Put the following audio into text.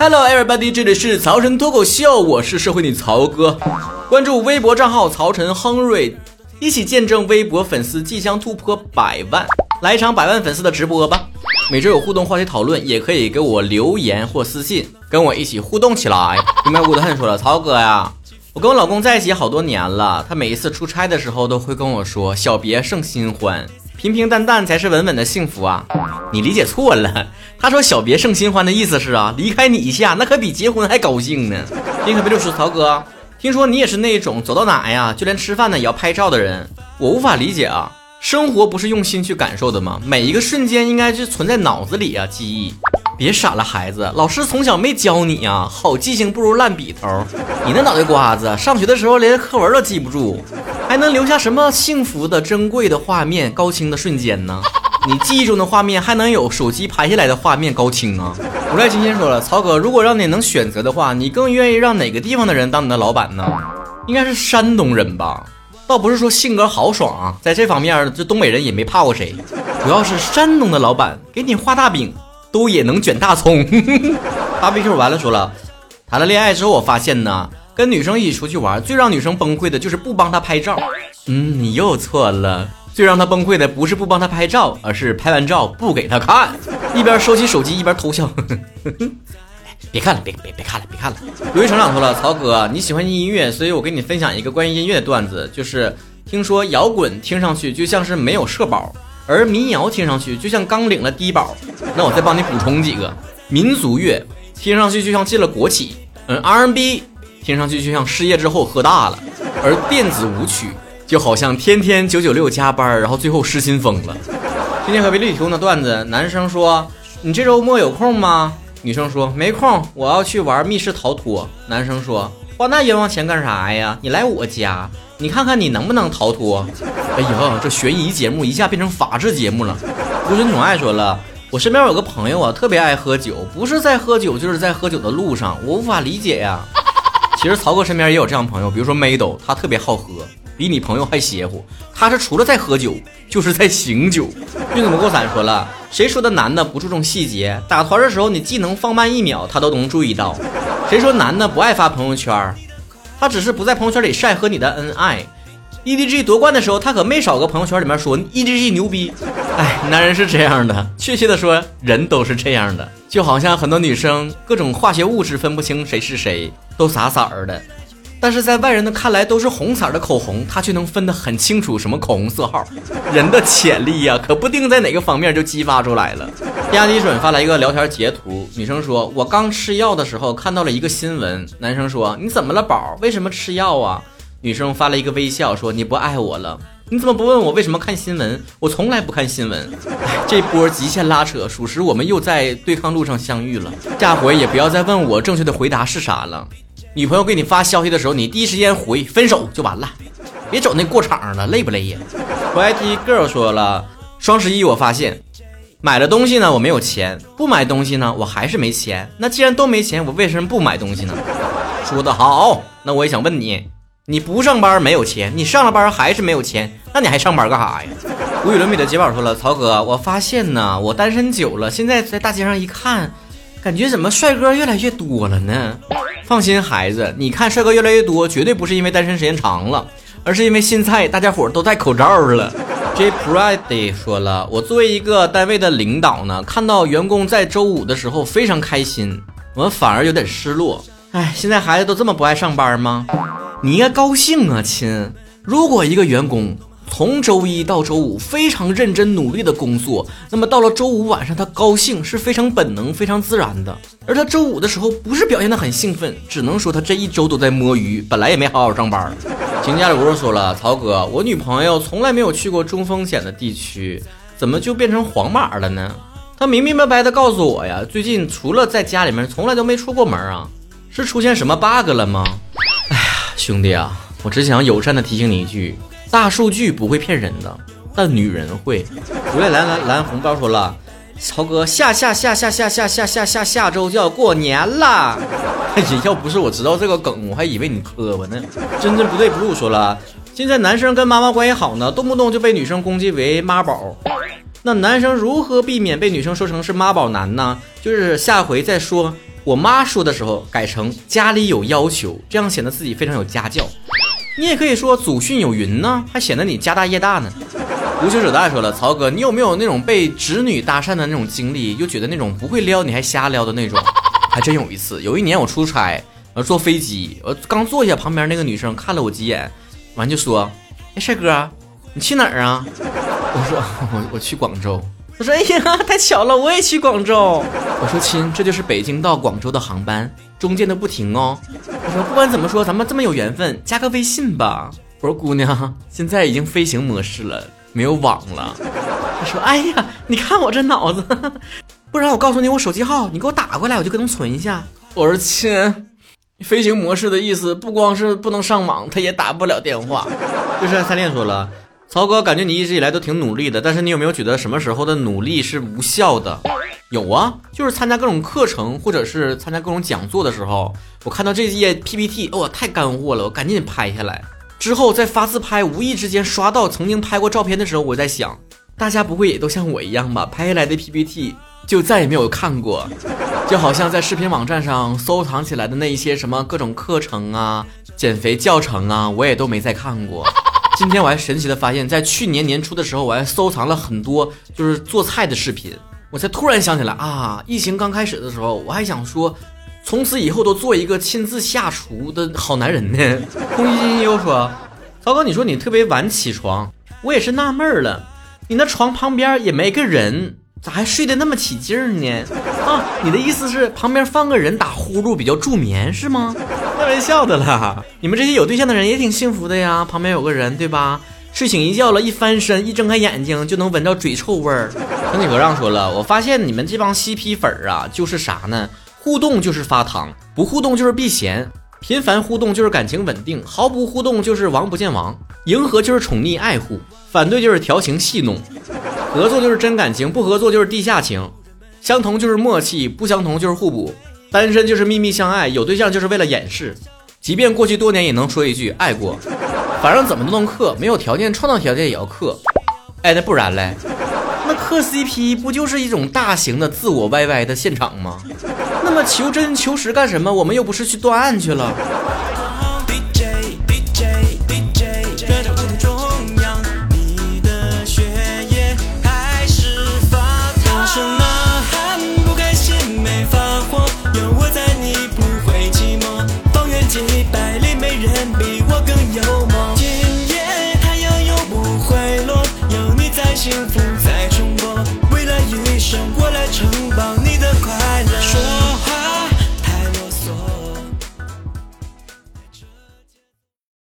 Hello everybody，这里是曹晨脱口秀，我是社会女曹哥。关注微博账号曹晨亨瑞，一起见证微博粉丝即将突破百万，来一场百万粉丝的直播吧！每周有互动话题讨论，也可以给我留言或私信，跟我一起互动起来。明白我的恨说了，曹哥呀，我跟我老公在一起好多年了，他每一次出差的时候都会跟我说“小别胜新欢”。平平淡淡才是稳稳的幸福啊！你理解错了，他说“小别胜新欢”的意思是啊，离开你一下，那可比结婚还高兴呢。你可别就是曹哥，听说你也是那种走到哪呀，就连吃饭呢也要拍照的人，我无法理解啊！生活不是用心去感受的吗？每一个瞬间应该是存在脑子里啊，记忆。别傻了，孩子，老师从小没教你呀，好记性不如烂笔头。你那脑袋瓜子，上学的时候连课文都记不住。还能留下什么幸福的、珍贵的画面、高清的瞬间呢？你记忆中的画面还能有手机拍下来的画面高清啊？无赖今天说了，曹哥，如果让你能选择的话，你更愿意让哪个地方的人当你的老板呢？应该是山东人吧？倒不是说性格豪爽啊，在这方面这东北人也没怕过谁，主要是山东的老板给你画大饼都也能卷大葱。芭比 Q 完了说了，谈了恋爱之后我发现呢。跟女生一起出去玩，最让女生崩溃的就是不帮她拍照。嗯，你又错了。最让她崩溃的不是不帮她拍照，而是拍完照不给她看，一边收起手机一边偷笑。别看了，别别别看了，别看了。由于成长说了，曹哥你喜欢音乐，所以我给你分享一个关于音乐的段子，就是听说摇滚听上去就像是没有社保，而民谣听上去就像刚领了低保。那我再帮你补充几个，民族乐听上去就像进了国企。嗯，R&B。听上去就像失业之后喝大了，而电子舞曲就好像天天九九六加班，然后最后失心疯了。今天和维利提供的段子，男生说：“你这周末有空吗？”女生说：“没空，我要去玩密室逃脱。”男生说：“花那冤枉钱干啥呀？你来我家，你看看你能不能逃脱。”哎呀，这悬疑节目一下变成法制节目了。孤身宠爱说了：“我身边有个朋友啊，特别爱喝酒，不是在喝酒，就是在喝酒的路上，我无法理解呀。”其实曹哥身边也有这样朋友，比如说 Mado，他特别好喝，比你朋友还邪乎。他是除了在喝酒，就是在醒酒。运子不过伞说了，谁说的男的不注重细节？打团的时候你技能放慢一秒，他都能注意到。谁说男的不爱发朋友圈？他只是不在朋友圈里晒和你的恩爱。EDG 夺冠的时候，他可没少搁朋友圈里面说 EDG 牛逼。哎，男人是这样的，确切的说，人都是这样的。就好像很多女生各种化学物质分不清谁是谁，都啥色儿的，但是在外人的看来都是红色的口红，他却能分得很清楚什么口红色号。人的潜力呀，可不定在哪个方面就激发出来了。亚迪准发来一个聊天截图，女生说：“我刚吃药的时候看到了一个新闻。”男生说：“你怎么了，宝？为什么吃药啊？”女生发了一个微笑，说：“你不爱我了？你怎么不问我为什么看新闻？我从来不看新闻。这波极限拉扯，属实我们又在对抗路上相遇了。下回也不要再问我正确的回答是啥了。女朋友给你发消息的时候，你第一时间回分手就完了，别走那过场了，累不累呀？YT girl 说了，双十一我发现，买了东西呢我没有钱，不买东西呢我还是没钱。那既然都没钱，我为什么不买东西呢？说的好，那我也想问你。你不上班没有钱，你上了班还是没有钱，那你还上班干啥呀？无与伦比的杰宝说了，曹哥，我发现呢，我单身久了，现在在大街上一看，感觉怎么帅哥越来越多了呢？放心，孩子，你看帅哥越来越多，绝对不是因为单身时间长了，而是因为现在大家伙都戴口罩了。J Pride 说了，我作为一个单位的领导呢，看到员工在周五的时候非常开心，我们反而有点失落。哎，现在孩子都这么不爱上班吗？你应该高兴啊，亲！如果一个员工从周一到周五非常认真努力的工作，那么到了周五晚上他高兴是非常本能、非常自然的。而他周五的时候不是表现的很兴奋，只能说他这一周都在摸鱼，本来也没好好上班。秦家里说了，曹哥，我女朋友从来没有去过中风险的地区，怎么就变成黄码了呢？她明明白白的告诉我呀，最近除了在家里面，从来都没出过门啊，是出现什么 bug 了吗？哎呀兄弟啊，我只想友善的提醒你一句：大数据不会骗人的，但女人会。如来蓝蓝蓝红包说了，曹哥下下下下下下下下下下周就要过年了。要不是我知道这个梗，我还以为你磕巴呢。真真不对不露说了，现在男生跟妈妈关系好呢，动不动就被女生攻击为妈宝。那男生如何避免被女生说成是妈宝男呢？就是下回再说。我妈说的时候改成家里有要求，这样显得自己非常有家教。你也可以说祖训有云呢，还显得你家大业大呢。无求者大说了，曹哥，你有没有那种被侄女搭讪的那种经历？又觉得那种不会撩你还瞎撩的那种？还真有一次，有一年我出差，呃，坐飞机，我刚坐下，旁边那个女生看了我几眼，完就说：“哎，帅哥，你去哪儿啊？”我说：“我我去广州。”他说：“哎呀，太巧了，我也去广州。”我说：“亲，这就是北京到广州的航班，中间都不停哦。”我说：“不管怎么说，咱们这么有缘分，加个微信吧。”我说：“姑娘，现在已经飞行模式了，没有网了。”他说：“哎呀，你看我这脑子，不然我告诉你我手机号，你给我打过来，我就给他们存一下。”我说：“亲，飞行模式的意思不光是不能上网，他也打不了电话。”就是三恋说了。曹哥，感觉你一直以来都挺努力的，但是你有没有觉得什么时候的努力是无效的？有啊，就是参加各种课程或者是参加各种讲座的时候，我看到这页 PPT，哇，太干货了，我赶紧拍下来，之后在发自拍，无意之间刷到曾经拍过照片的时候，我在想，大家不会也都像我一样吧？拍下来的 PPT 就再也没有看过，就好像在视频网站上收藏起来的那一些什么各种课程啊、减肥教程啊，我也都没再看过。今天我还神奇的发现，在去年年初的时候，我还收藏了很多就是做菜的视频。我才突然想起来啊，疫情刚开始的时候，我还想说，从此以后都做一个亲自下厨的好男人呢。空气金又说：“曹哥，你说你特别晚起床，我也是纳闷了，你那床旁边也没个人，咋还睡得那么起劲呢？啊，你的意思是旁边放个人打呼噜比较助眠是吗？”开玩笑的啦，你们这些有对象的人也挺幸福的呀，旁边有个人，对吧？睡醒一觉了，一翻身，一睁开眼睛就能闻到嘴臭味儿。整体和尚说了，我发现你们这帮嬉皮粉儿啊，就是啥呢？互动就是发糖，不互动就是避嫌，频繁互动就是感情稳定，毫不互动就是王不见王，迎合就是宠溺爱护，反对就是调情戏弄，合作就是真感情，不合作就是地下情，相同就是默契，不相同就是互补。单身就是秘密相爱，有对象就是为了掩饰，即便过去多年也能说一句爱过，反正怎么都能克，没有条件创造条件也要克。哎，那不然嘞，那克 CP 不就是一种大型的自我 YY 的现场吗？那么求真求实干什么？我们又不是去断案去了。方圆几百里，没人比我更有。城堡